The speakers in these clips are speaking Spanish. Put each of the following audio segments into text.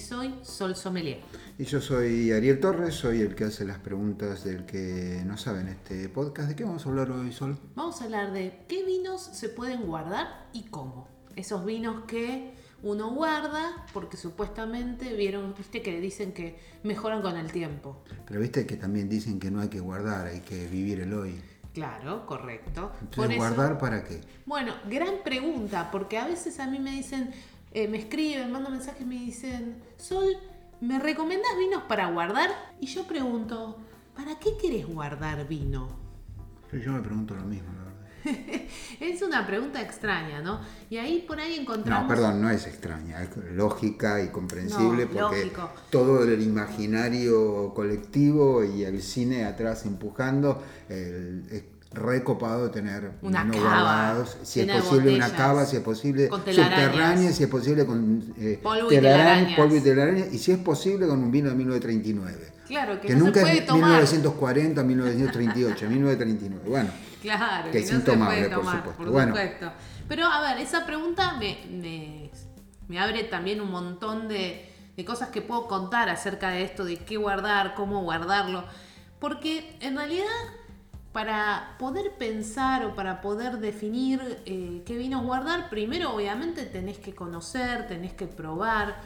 Soy Sol Sommelier. Y yo soy Ariel Torres, soy el que hace las preguntas del que no sabe en este podcast. ¿De qué vamos a hablar hoy, Sol? Vamos a hablar de qué vinos se pueden guardar y cómo. Esos vinos que uno guarda porque supuestamente vieron, viste que dicen que mejoran con el tiempo. Pero viste que también dicen que no hay que guardar, hay que vivir el hoy. Claro, correcto. Entonces, ¿guardar para qué? Bueno, gran pregunta, porque a veces a mí me dicen, eh, me escriben, mandan mensajes, me dicen, Sol, ¿me recomendás vinos para guardar? Y yo pregunto, ¿para qué querés guardar vino? Yo me pregunto lo mismo, la verdad. es una pregunta extraña, ¿no? Y ahí por ahí encontramos... No, perdón, no es extraña, es lógica y comprensible No, porque lógico. todo el imaginario colectivo y el cine atrás empujando, el- recopado tener Una vinos cava guardados, si es de posible una cava, si es posible subterránea, si es posible con eh, Polvo y telaraña- polvo y telaraña, y si es posible con un vino de 1939. Claro, que, Que no nunca se puede es tomar. 1940, 1938, 1939. Bueno, Claro, que es no se intomable, por tomar, supuesto. por Bueno. supuesto. Pero a ver, esa pregunta me, me, me abre también un montón de, de cosas que puedo contar acerca de esto, de qué guardar, cómo guardarlo. Porque en realidad, para poder pensar o para poder definir eh, qué vinos guardar, primero obviamente tenés que conocer, tenés que probar.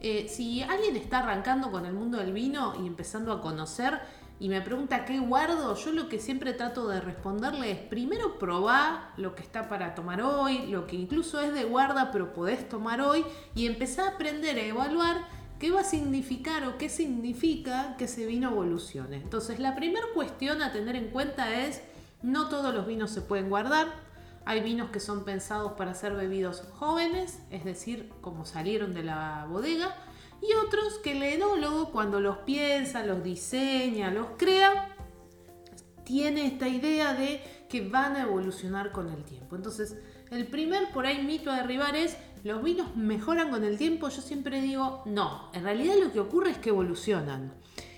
Eh, si alguien está arrancando con el mundo del vino y empezando a conocer y me pregunta qué guardo, yo lo que siempre trato de responderle es primero probá lo que está para tomar hoy, lo que incluso es de guarda pero podés tomar hoy y empezá a aprender a evaluar qué va a significar o qué significa que ese vino evolucione. Entonces la primera cuestión a tener en cuenta es no todos los vinos se pueden guardar, hay vinos que son pensados para ser bebidos jóvenes, es decir, como salieron de la bodega, y otros que el enólogo cuando los piensa, los diseña, los crea, tiene esta idea de que van a evolucionar con el tiempo. Entonces, el primer por ahí mito a derribar es, ¿los vinos mejoran con el tiempo? Yo siempre digo, no, en realidad lo que ocurre es que evolucionan.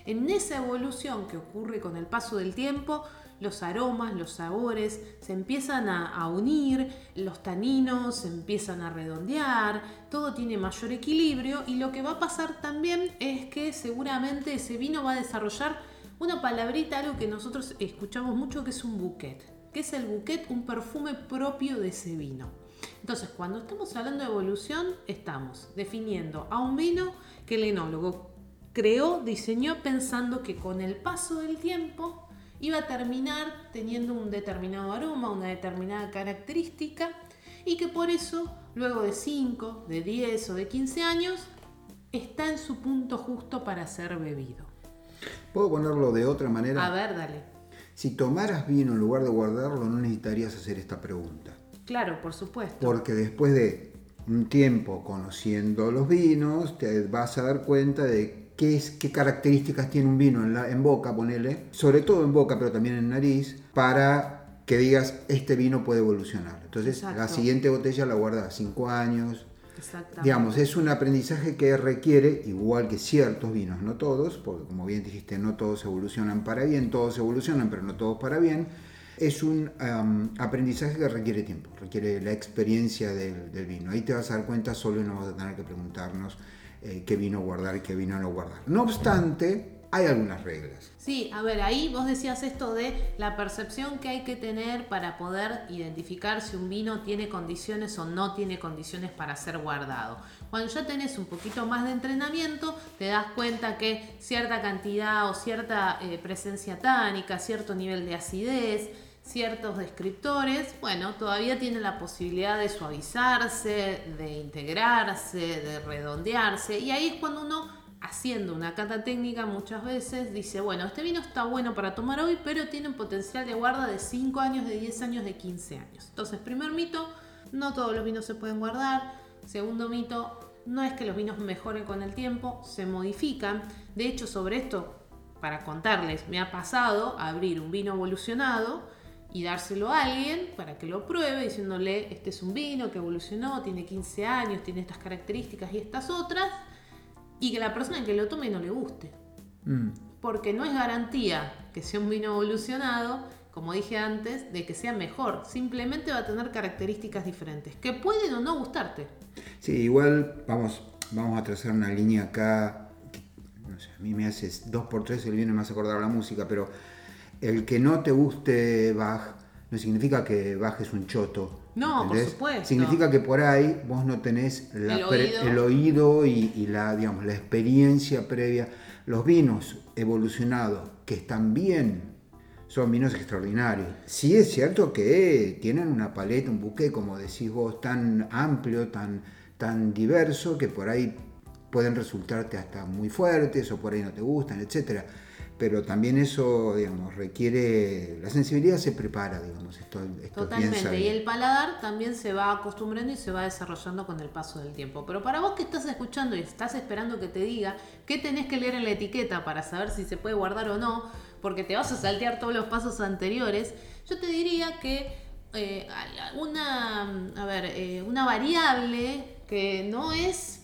En esa evolución que ocurre con el paso del tiempo, los aromas, los sabores se empiezan a, unir, los taninos se empiezan a redondear, todo tiene mayor equilibrio y lo que va a pasar también es que seguramente ese vino va a desarrollar una palabrita, algo que nosotros escuchamos mucho que es un bouquet. que es el bouquet? Un perfume propio de ese vino. Entonces, cuando estamos hablando de evolución, estamos definiendo a un vino que el enólogo creó, diseñó pensando que con el paso del tiempo iba a terminar teniendo un determinado aroma, una determinada característica y que por eso, luego de 5, de 10 o de 15 años, está en su punto justo para ser bebido. ¿Puedo ponerlo de otra manera? A ver, dale. Si tomaras vino en lugar de guardarlo, no necesitarías hacer esta pregunta. Claro, por supuesto. Porque después de un tiempo conociendo los vinos, te vas a dar cuenta de qué, es, qué características tiene un vino en, la, en boca, ponele, sobre todo en boca, pero también en nariz, para que digas, este vino puede evolucionar. Entonces, la Exacto. siguiente botella la guardas 5 años. Digamos, es un aprendizaje que requiere, igual que ciertos vinos, no todos, porque como bien dijiste, no todos evolucionan para bien, todos evolucionan, pero no todos para bien. Es un aprendizaje que requiere tiempo, requiere la experiencia del, del vino. Ahí te vas a dar cuenta solo y no vas a tener que preguntarnos eh, qué vino guardar y qué vino no guardar. No obstante, hay algunas reglas. Sí, a ver, ahí vos decías esto de la percepción que hay que tener para poder identificar si un vino tiene condiciones o no tiene condiciones para ser guardado. Cuando ya tenés un poquito más de entrenamiento, te das cuenta que cierta cantidad o cierta eh, presencia tánica, cierto nivel de acidez, ciertos descriptores, bueno, todavía tiene la posibilidad de suavizarse, de integrarse, de redondearse, y ahí es cuando uno haciendo una cata técnica muchas veces dice, bueno, este vino está bueno para tomar hoy, pero tiene un potencial de guarda de 5 años, de 10 años, de 15 años. Entonces, primer mito, no todos los vinos se pueden guardar. Segundo mito, No es que los vinos mejoren con el tiempo, se modifican. De hecho, sobre esto, para contarles, me ha pasado abrir un vino evolucionado y dárselo a alguien para que lo pruebe diciéndole, este es un vino que evolucionó, tiene 15 años, tiene estas características y estas otras, y que la persona que lo tome no le guste. Mm. Porque no es garantía que sea un vino evolucionado, como dije antes, de que sea mejor. Simplemente va a tener características diferentes, que pueden o no gustarte. Sí, igual vamos, vamos a trazar una línea acá. que, No sé, a mí me hace dos por tres el vino me hace acordar la música, pero el que no te guste Bach no significa que Bach es un choto. No, por supuesto. Significa que por ahí vos no tenés la El oído. el oído y, y la, digamos, la experiencia previa. Los vinos evolucionados que están bien son vinos extraordinarios. Sí es cierto que tienen una paleta, un buque, como decís vos, tan amplio, tan, tan diverso, que por ahí pueden resultarte hasta muy fuertes o por ahí no te gustan, etcétera. Pero también eso, digamos, requiere... La sensibilidad se prepara, digamos, esto, esto es bien Totalmente. Y el paladar también se va acostumbrando y se va desarrollando con el paso del tiempo. Pero para vos que estás escuchando y estás esperando que te diga qué tenés que leer en la etiqueta para saber si se puede guardar o no, porque te vas a saltear todos los pasos anteriores, yo te diría que eh, una, a ver, eh, una variable que no es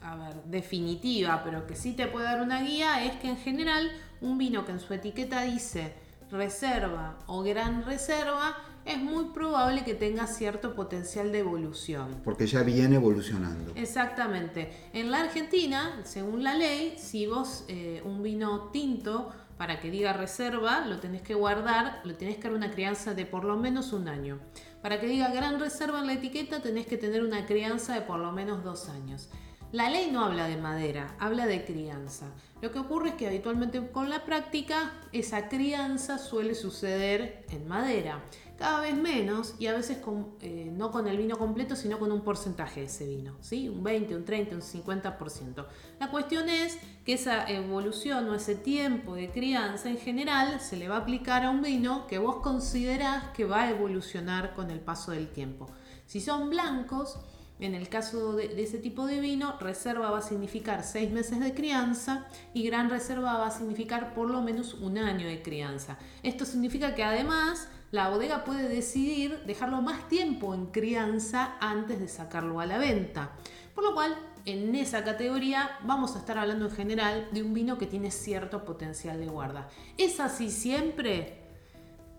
a ver, definitiva, pero que sí te puede dar una guía, es que en general un vino que en su etiqueta dice reserva o gran reserva, es muy probable que tenga cierto potencial de evolución. Porque ya viene evolucionando. Exactamente. En la Argentina, según la ley, si vos eh, un vino tinto, para que diga reserva, lo tenés que guardar, lo tenés que dar una crianza de por lo menos un año. Para que diga gran reserva en la etiqueta, tenés que tener una crianza de por lo menos dos años. La ley no habla de madera, habla de crianza. Lo que ocurre es que habitualmente con la práctica esa crianza suele suceder en madera. Cada vez menos y a veces eh, no con el vino completo, sino con un porcentaje de ese vino. ¿sí? Un 20, un 30, un 50%. La cuestión es que esa evolución o ese tiempo de crianza en general se le va a aplicar a un vino que vos considerás que va a evolucionar con el paso del tiempo. Si son blancos, en el caso de, ese tipo de vino, reserva va a significar seis meses de crianza y gran reserva va a significar por lo menos un año de crianza. Esto significa que además la bodega puede decidir dejarlo más tiempo en crianza antes de sacarlo a la venta. Por lo cual, en esa categoría vamos a estar hablando en general de un vino que tiene cierto potencial de guarda. ¿Es así siempre?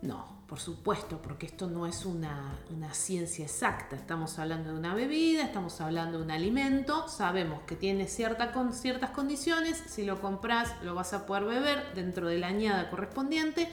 No, por supuesto, porque esto no es una, una, ciencia exacta. Estamos hablando de una bebida, estamos hablando de un alimento, sabemos que tiene cierta, con ciertas condiciones, si lo compras lo vas a poder beber dentro de la añada correspondiente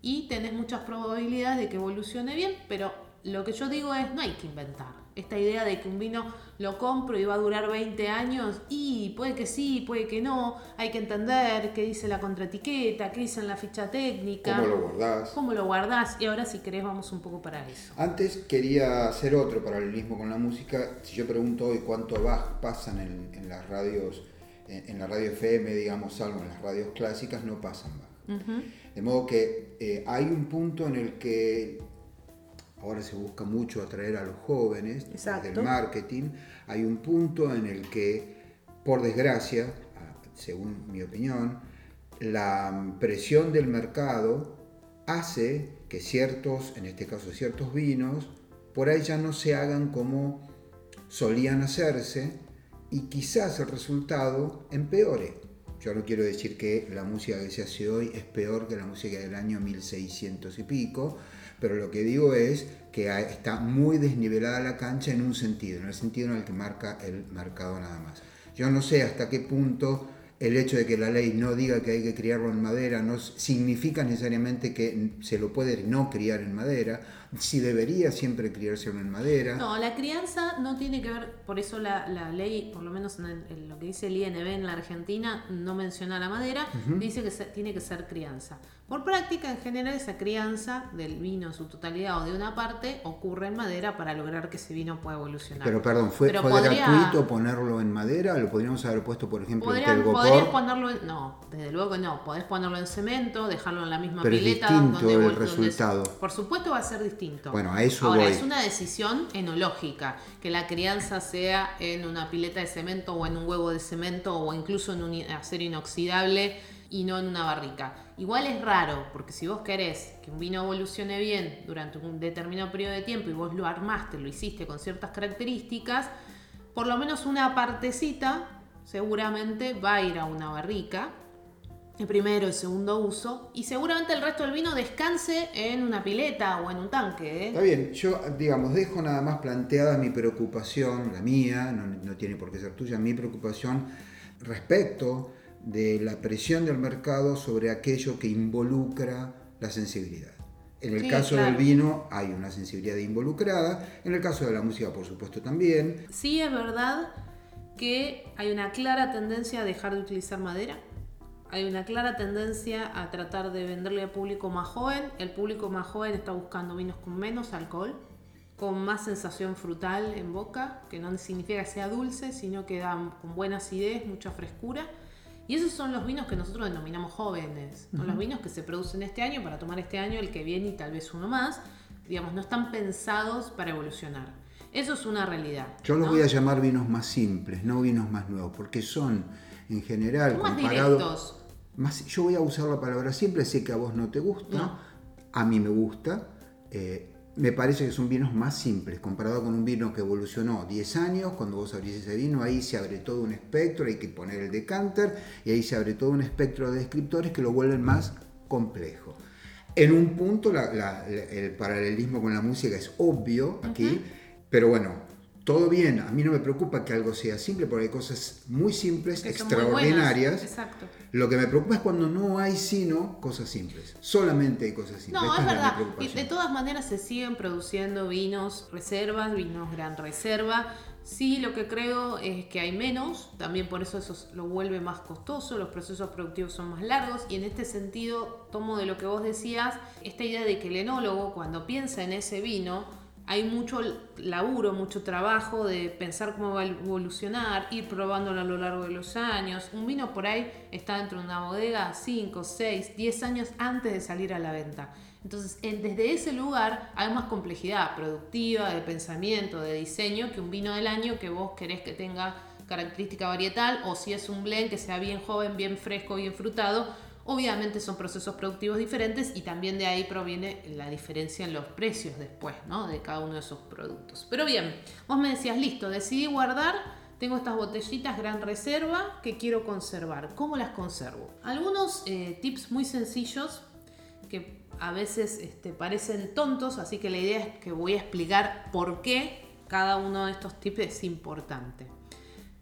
y tenés muchas probabilidades de que evolucione bien, pero lo que yo digo es no hay que inventar. Esta idea de que un vino lo compro y va a durar 20 años, y puede que sí, puede que no, hay que entender qué dice la contraetiqueta, qué dice en la ficha técnica. ¿Cómo lo guardás? ¿Cómo lo guardás? Y ahora si querés vamos un poco para eso. Antes quería hacer otro paralelismo con la música. Si yo pregunto hoy cuánto Bach pasan en, en las radios, en, en, la radio FM, digamos, salvo en las radios clásicas, no pasan Bach. Uh -huh. De modo que eh, hay un punto en el que ahora se busca mucho atraer a los jóvenes Exacto. del marketing, hay un punto en el que, por desgracia, según mi opinión, la presión del mercado hace que ciertos, en este caso ciertos vinos, por ahí ya no se hagan como solían hacerse y quizás el resultado empeore. Yo no quiero decir que la música que se hace hoy es peor que la música del año 1600 y pico, pero lo que digo es que está muy desnivelada la cancha en un sentido, en el sentido en el que marca el mercado nada más. Yo no sé hasta qué punto el hecho de que la ley no diga que hay que criarlo en madera no significa necesariamente que se lo puede no criar en madera, si debería siempre criárselo en madera. No, la crianza no tiene que ver, por eso la, la ley, por lo menos en, el, en, lo que dice el INB en la Argentina, no menciona la madera, uh -huh. dice que se, tiene que ser crianza. Por práctica, en general, esa crianza del vino en su totalidad o de una parte ocurre en madera para lograr que ese vino pueda evolucionar. Pero perdón, ¿fue, Pero fue podría, gratuito ponerlo en madera? ¿Lo podríamos haber puesto, por ejemplo, podrían, en Podrías ponerlo en, No, desde luego no. Podés ponerlo en cemento, dejarlo en la misma Pero pileta. Es distinto donde, el resultado. Donde, por supuesto va a ser distinto distinto. Bueno, a eso Ahora, voy. es una decisión enológica, que la crianza sea en una pileta de cemento o en un huevo de cemento o incluso en un acero inoxidable y no en una barrica. Igual es raro, porque si vos querés que un vino evolucione bien durante un determinado periodo de tiempo y vos lo armaste, lo hiciste con ciertas características, por lo menos una partecita seguramente va a ir a una barrica el primero, el segundo uso, y seguramente el resto del vino descanse en una pileta o en un tanque. ¿eh? Está bien, yo digamos, dejo nada más planteada mi preocupación, la mía, no, no tiene por qué ser tuya, mi preocupación respecto de la presión del mercado sobre aquello que involucra la sensibilidad. En el Sí, caso claro. del vino hay una sensibilidad involucrada, en el caso de la música por supuesto también. Sí es verdad que hay una clara tendencia a dejar de utilizar madera. Hay una clara tendencia a tratar de venderle al público más joven. El público más joven está buscando vinos con menos alcohol, con más sensación frutal en boca, que no significa que sea dulce, sino que dan con buena acidez, mucha frescura. Y esos son los vinos que nosotros denominamos jóvenes. Son los vinos que se producen este año para tomar este año, el que viene y tal vez uno más. Digamos, no están pensados para evolucionar. Eso es una realidad. Yo los ¿no? voy a llamar vinos más simples, no vinos más nuevos, porque son en general Son más yo voy a usar la palabra simple, sé que a vos no te gusta, No. a mí me gusta. eh, me parece que son vinos más simples, comparado con un vino que evolucionó 10 años, cuando vos abrís ese vino, ahí se abre todo un espectro, hay que poner el decanter, y ahí se abre todo un espectro de descriptores que lo vuelven más complejo. En un punto la- la- la- el paralelismo con la música es obvio aquí, pero bueno, todo bien, a mí no me preocupa que algo sea simple, porque hay cosas muy simples, Que muy extraordinarias. Exacto. Lo que me preocupa es cuando no hay sino cosas simples. Solamente hay cosas simples. No, Esta es verdad. De todas maneras se siguen produciendo vinos reservas, vinos gran reserva. Sí, lo que creo es que hay menos, también por eso eso lo vuelve más costoso, los procesos productivos son más largos y en este sentido tomo de lo que vos decías esta idea de que el enólogo cuando piensa en ese vino hay mucho laburo, mucho trabajo de pensar cómo va a evolucionar, ir probándolo a lo largo de los años. Un vino por ahí está dentro de una bodega 5, 6, 10 años antes de salir a la venta. Entonces, en- desde ese lugar hay más complejidad productiva, de pensamiento, de diseño, que un vino del año que vos querés que tenga característica varietal, o si es un blend que sea bien joven, bien fresco, bien frutado. Obviamente son procesos productivos diferentes y también de ahí proviene la diferencia en los precios después, ¿no? De cada uno de esos productos. Pero bien, vos me decías, listo, decidí guardar, tengo estas botellitas gran reserva que quiero conservar. ¿Cómo las conservo? Algunos eh, tips muy sencillos que a veces este, parecen tontos, así que la idea es que voy a explicar por qué cada uno de estos tips es importante.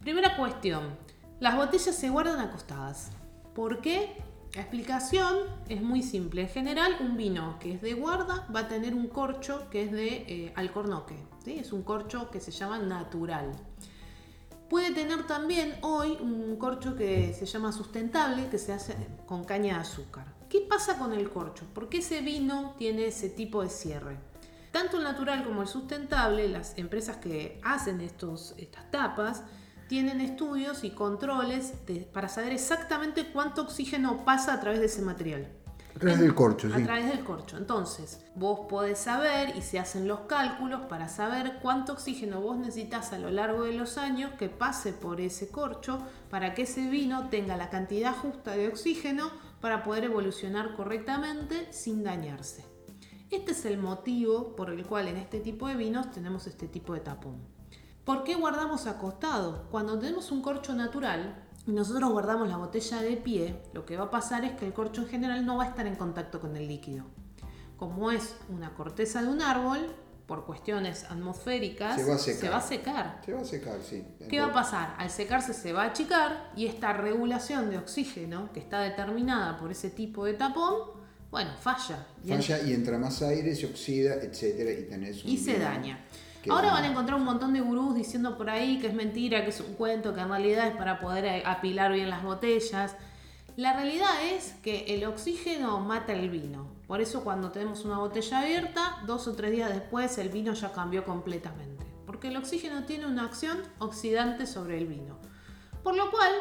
Primera cuestión, las botellas se guardan acostadas. ¿Por qué? La explicación es muy simple. En general, un vino que es de guarda va a tener un corcho que es de eh, alcornoque. ¿sí? Es un corcho que se llama natural. Puede tener también hoy un corcho que se llama sustentable, que se hace con caña de azúcar. ¿Qué pasa con el corcho? ¿Por qué ese vino tiene ese tipo de cierre? Tanto el natural como el sustentable, las empresas que hacen estos, estas tapas, tienen estudios y controles de- para saber exactamente cuánto oxígeno pasa a través de ese material. A través del corcho, A sí. través del corcho. Entonces, vos podés saber y se hacen los cálculos para saber cuánto oxígeno vos necesitas a lo largo de los años que pase por ese corcho para que ese vino tenga la cantidad justa de oxígeno para poder evolucionar correctamente sin dañarse. Este es el motivo por el cual en este tipo de vinos tenemos este tipo de tapón. ¿Por qué guardamos acostado? Cuando tenemos un corcho natural y nosotros guardamos la botella de pie, lo que va a pasar es que el corcho en general no va a estar en contacto con el líquido. Como es una corteza de un árbol, por cuestiones atmosféricas, Se va a secar. va a secar. Se va a secar, sí. ¿Qué va a pasar? Al secarse se va a achicar y esta regulación de oxígeno que está determinada por ese tipo de tapón, bueno, falla. Falla y entra más aire, se oxida, etcétera, y tenés un y se daña. Ahora van a encontrar un montón de gurús diciendo por ahí que es mentira, que es un cuento, que en realidad es para poder eh, apilar bien las botellas. La realidad es que el oxígeno mata el vino. Por eso cuando tenemos una botella abierta, dos o tres días después el vino ya cambió completamente. Porque el oxígeno tiene una acción oxidante sobre el vino. Por lo cual,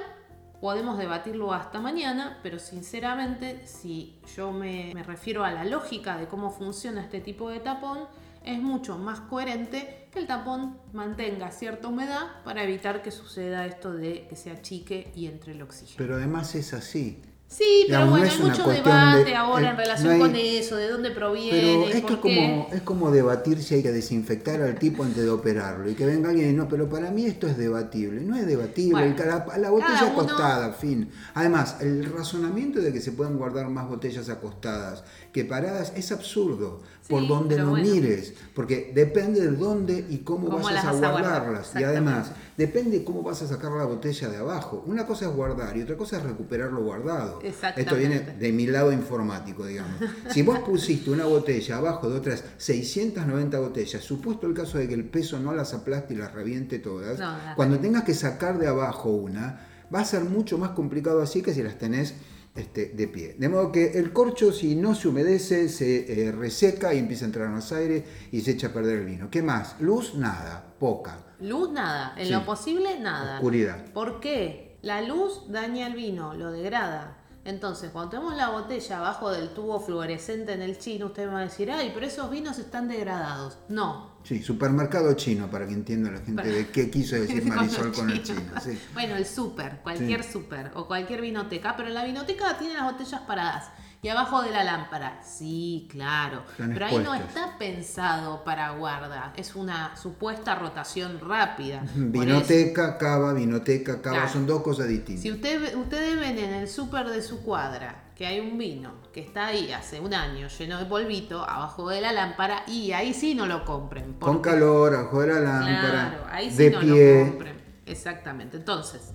Podemos debatirlo hasta mañana, pero sinceramente, si yo me, me refiero a la lógica de cómo funciona este tipo de tapón, es mucho más coherente que el tapón mantenga cierta humedad para evitar que suceda esto de que se achique y entre el oxígeno. Pero además es así. Sí, pero Digamos, bueno, hay mucho debate de- ahora eh, en relación no hay- con eso, de dónde Pero proviene, esto por es como, es como debatir si hay que desinfectar al tipo antes de operarlo y que venga alguien y no, pero para mí esto es debatible. No es debatible, Bueno, el ca- la, la botella uno- acostada, fin. Además, el razonamiento de que se pueden guardar más botellas acostadas que paradas es absurdo, por donde lo bueno. mires, porque depende de dónde y cómo, a vas a guardar, guardarlas. Y además, depende cómo vas a sacar la botella de abajo. Una cosa es guardar y otra cosa es recuperar lo guardado. Exactamente. Esto viene de mi lado informático, digamos. Si vos pusiste una botella abajo de otras 690 botellas, supuesto el caso de que el peso no las aplaste y las reviente todas, No, cuando tengas que sacar de abajo una, va a ser mucho más complicado así que si las tenés este, de pie. De modo que el corcho, si no se humedece, se eh, reseca y empieza a entrar más aire y se echa a perder el vino. ¿Qué más? Luz, nada, poca. Luz, nada. En Sí. lo posible, nada. Oscuridad. ¿Por qué? La luz daña el vino, lo degrada. Entonces, cuando tenemos la botella abajo del tubo fluorescente en el chino, usted me va a decir, ay, pero esos vinos están degradados. No. Sí, supermercado chino, para que entienda la gente de qué quiso decir Marisol con el chino. sí. Bueno, el súper, cualquier súper o cualquier vinoteca, pero la vinoteca tiene las botellas paradas y abajo de la lámpara. Sí, claro. Están pero ahí no está pensado para guarda, es una supuesta rotación rápida. Vinoteca, cava, vinoteca, cava, Claro. son dos cosas distintas. Si usted, ustedes ven en el súper de su cuadra que hay un vino que está ahí hace un año lleno de polvito abajo de la lámpara y ahí sí no lo compren. Con calor, abajo de la lámpara, Claro, ahí sí de no pie. lo compren. Exactamente. Entonces,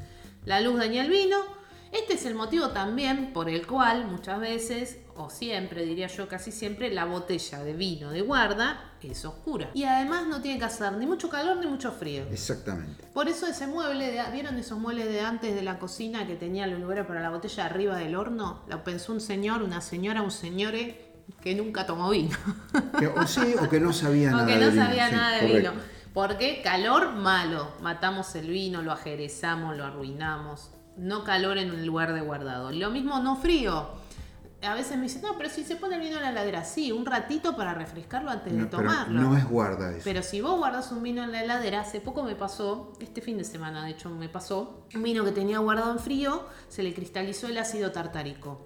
la luz daña el vino. Este es el motivo también por el cual muchas veces, o siempre, diría yo casi siempre, la botella de vino de guarda es oscura. Y además no tiene que hacer ni mucho calor ni mucho frío. Exactamente. Por eso ese mueble, de, ¿vieron esos muebles de antes de la cocina que tenía el lugar para la botella arriba del horno? Lo pensó un señor, una señora, un señore que nunca tomó vino. Que- o sí, o que no sabía nada Aunque de no vino, sabía sí, nada de correcto. vino. Porque calor malo. Matamos el vino, lo ajerezamos, lo arruinamos. No calor en un lugar de guardado. Lo mismo no frío. A veces me dicen, no, pero si se pone el vino en la heladera, sí, un ratito para refrescarlo antes de No, tomarlo. no es guarda eso. Pero si vos guardas un vino en la heladera, hace poco me pasó, este fin de semana de hecho me pasó, un vino que tenía guardado en frío, se le cristalizó el ácido tartárico.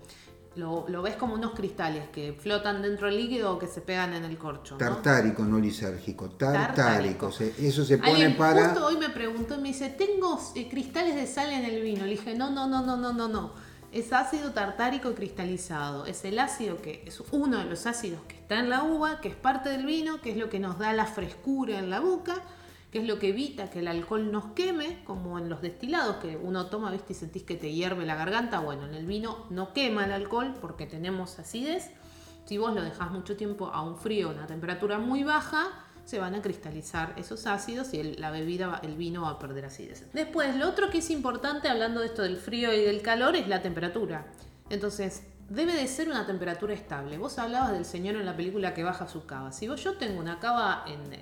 Lo, lo ves como unos cristales que flotan dentro del líquido o que se pegan en el corcho. ¿no? Tartárico, no lisérgico. Tartárico. Tartárico. se- eso se pone Alguien para. justo hoy me preguntó y me dice, tengo eh, cristales de sal en el vino. Le dije, no, no, no, no, no, no, no. Es ácido tartárico cristalizado. Es el ácido que es uno de los ácidos que está en la uva, que es parte del vino, que es lo que nos da la frescura en la boca, que es lo que evita que el alcohol nos queme, como en los destilados que uno toma, viste, y sentís que te hierve la garganta. Bueno, en el vino no quema el alcohol porque tenemos acidez. Si vos lo dejás mucho tiempo a un frío, a una temperatura muy baja, se van a cristalizar esos ácidos y la bebida, el vino va a perder acidez. Después, lo otro que es importante hablando de esto del frío y del calor es la temperatura. Entonces, debe de ser una temperatura estable. Vos hablabas del señor en la película que baja su cava. Si vos, yo tengo una cava en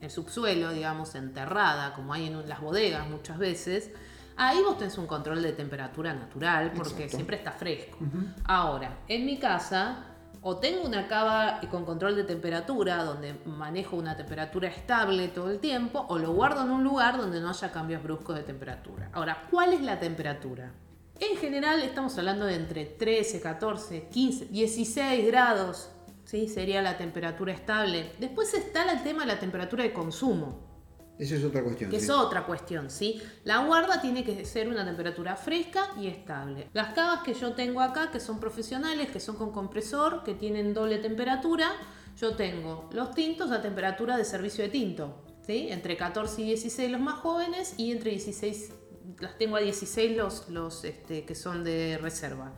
el subsuelo, digamos, enterrada, como hay en las bodegas muchas veces, ahí vos tenés un control de temperatura natural porque Exacto. siempre está fresco. Ahora, en mi casa, o tengo una cava con control de temperatura, donde manejo una temperatura estable todo el tiempo, o lo guardo en un lugar donde no haya cambios bruscos de temperatura. Ahora, ¿cuál es la temperatura? En general estamos hablando de entre 13, 14, 15, 16 grados, ¿sí? Sería la temperatura estable. Después está el tema de la temperatura de consumo. Esa es otra cuestión. Que sí. es otra cuestión, ¿sí? La guarda tiene que ser una temperatura fresca y estable. Las cavas que yo tengo acá, que son profesionales, que son con compresor, que tienen doble temperatura, yo tengo los tintos a temperatura de servicio de tinto, ¿sí? Entre 14 y 16 los más jóvenes y entre 16, las tengo a 16 los, los este, que son de reserva.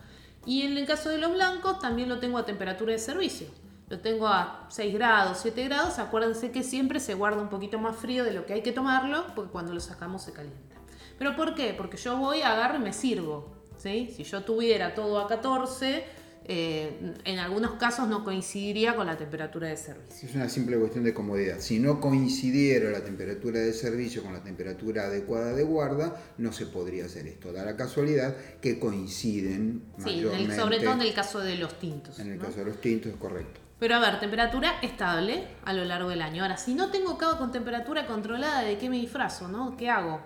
Y en el caso de los blancos también lo tengo a temperatura de servicio. Lo tengo a 6 grados, 7 grados. Acuérdense que siempre se guarda un poquito más frío de lo que hay que tomarlo, porque cuando lo sacamos se calienta. ¿Pero por qué? Porque yo voy, agarro y me sirvo. ¿sí? Si yo tuviera todo a 14, eh, en algunos casos no coincidiría con la temperatura de servicio. Es una simple cuestión de comodidad. Si no coincidiera la temperatura de servicio con la temperatura adecuada de guarda, no se podría hacer esto. Da la casualidad que coinciden Sí, en el- sobre todo en el caso de los tintos. En el ¿no? caso de los tintos, correcto. Pero a ver, temperatura estable a lo largo del año. Ahora, si no tengo cava con temperatura controlada, ¿de qué me disfrazo, no? ¿Qué hago?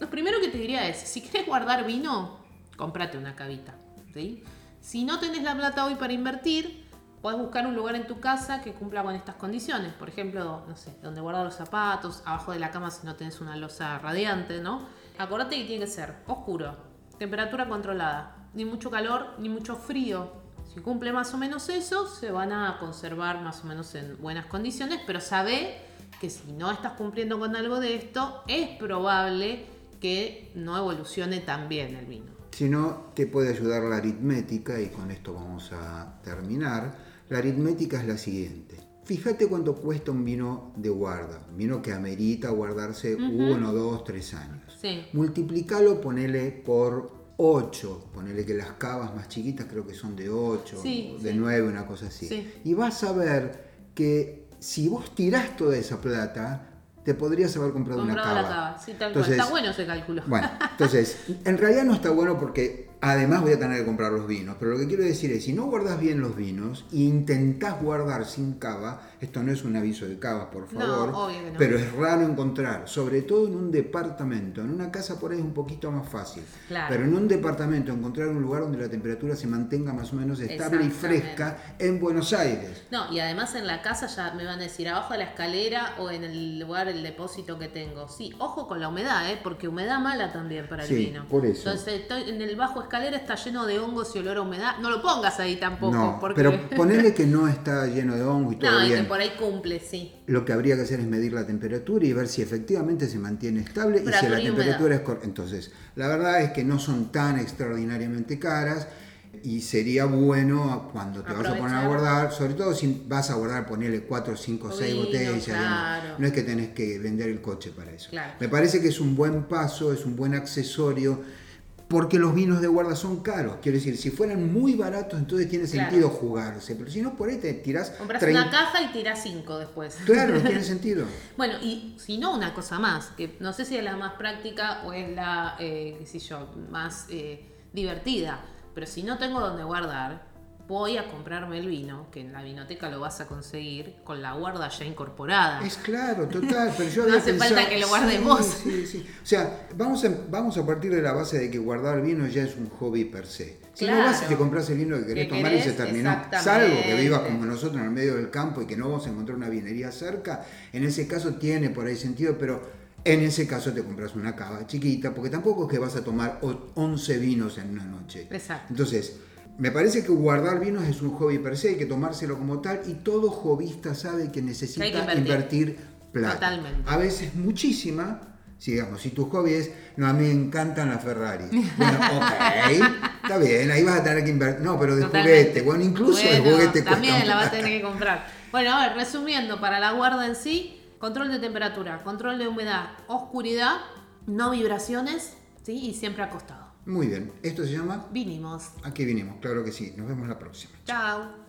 Lo primero que te diría es, si quieres guardar vino, cómprate una cavita, ¿sí? Si no tenés la plata hoy para invertir, podés buscar un lugar en tu casa que cumpla con estas condiciones. Por ejemplo, no sé, donde guardar los zapatos, abajo de la cama si no tenés una losa radiante, ¿no? Acordate que tiene que ser oscuro, temperatura controlada, ni mucho calor, ni mucho frío. Si cumple más o menos eso, se van a conservar más o menos en buenas condiciones, pero sabe que si no estás cumpliendo con algo de esto, es probable que no evolucione tan bien el vino. Si no, te puede ayudar la aritmética y con esto vamos a terminar. La aritmética es la siguiente. Fíjate cuánto cuesta un vino de guarda, un vino que amerita guardarse uno, dos, tres años. Sí. Multiplicalo, ponele por 8, ponele que las cavas más chiquitas creo que son de 8, Sí, de sí. 9, una cosa así. Sí. Y vas a ver que si vos tirás toda esa plata, te podrías haber comprado una Comprado cava. la cava. Sí, tal Entonces, cual. Está bueno ese cálculo. bueno, entonces, en realidad no está bueno porque además voy a tener que comprar los vinos, pero lo que quiero decir es, si no guardas bien los vinos e intentás guardar sin cava, esto no es un aviso de cava, por No, favor, obvio que no. pero es raro encontrar, sobre todo en un departamento, en una casa por ahí es un poquito más fácil, Claro. pero en un departamento encontrar un lugar donde la temperatura se mantenga más o menos estable y fresca en Buenos Aires. No, y además en la casa ya me van a decir abajo de la escalera o en el lugar, el depósito que tengo. Sí, ojo con la humedad, ¿eh? porque humedad mala también para el Sí, vino. por eso. Entonces, estoy en el bajo escalera está lleno de hongos y olor a humedad. No lo pongas ahí tampoco. No, porque... pero ponele que no está lleno de hongo y todo No, y bien. que por ahí cumple, sí. Lo que habría que hacer es medir la temperatura y ver si efectivamente se mantiene estable y si la Temperatura humedad. es correcta. Entonces, la verdad es que no son tan extraordinariamente caras y sería bueno cuando te vas a poner a Aprovechar. guardar, sobre todo si vas a guardar, ponerle 4, 5, 6 Vino, botellas. claro. No es que tenés que vender el coche para eso. Claro. Me parece que es un buen paso, es un buen accesorio. Porque los vinos de guarda son caros. Quiero decir, si fueran muy baratos, entonces tiene Claro. sentido jugarse. Pero si no, por ahí te tirás. Compras 30 una caja y tirás cinco después. Claro, tiene sentido. Bueno, y si no, una cosa más, que no sé si es la más práctica o es la, eh, qué sé yo, más eh, divertida, pero si no tengo donde guardar, voy a comprarme el vino, que en la vinoteca lo vas a conseguir con la guarda ya incorporada. Es claro, total, pero yo No había hace pensado- falta que lo guardes Sí, vos. Sí, sí. O sea, vamos a, vamos a partir de la base de que guardar vino ya es un hobby per se. Si no vas y te compras el vino que querés Que tomar y se terminó, salvo que vivas como nosotros en el medio del campo y que no vamos a encontrar una vinería cerca, en ese caso tiene por ahí sentido, pero en ese caso te compras una cava chiquita, porque tampoco es que vas a tomar o- 11 vinos en una noche. Exacto. Entonces, me parece que guardar vinos es un hobby per se, hay que tomárselo como tal y todo hobbyista sabe que necesita que invertir. invertir. plata. Totalmente. A veces muchísima. Si, digamos, si tu hobby es, no, a mí me encantan las Ferrari. Bueno, ok, está bien, ahí vas a tener que invertir. No, pero de Totalmente. juguete, bueno, incluso de juguete También cuesta la vas a tener que comprar. Bueno, a ver, resumiendo, para la guarda en sí, control de temperatura, control de humedad, oscuridad, no vibraciones, ¿sí? Y siempre acostado. Muy bien, esto se llama Vinimos. Aquí vinimos, claro que sí. Nos vemos la próxima. Chao.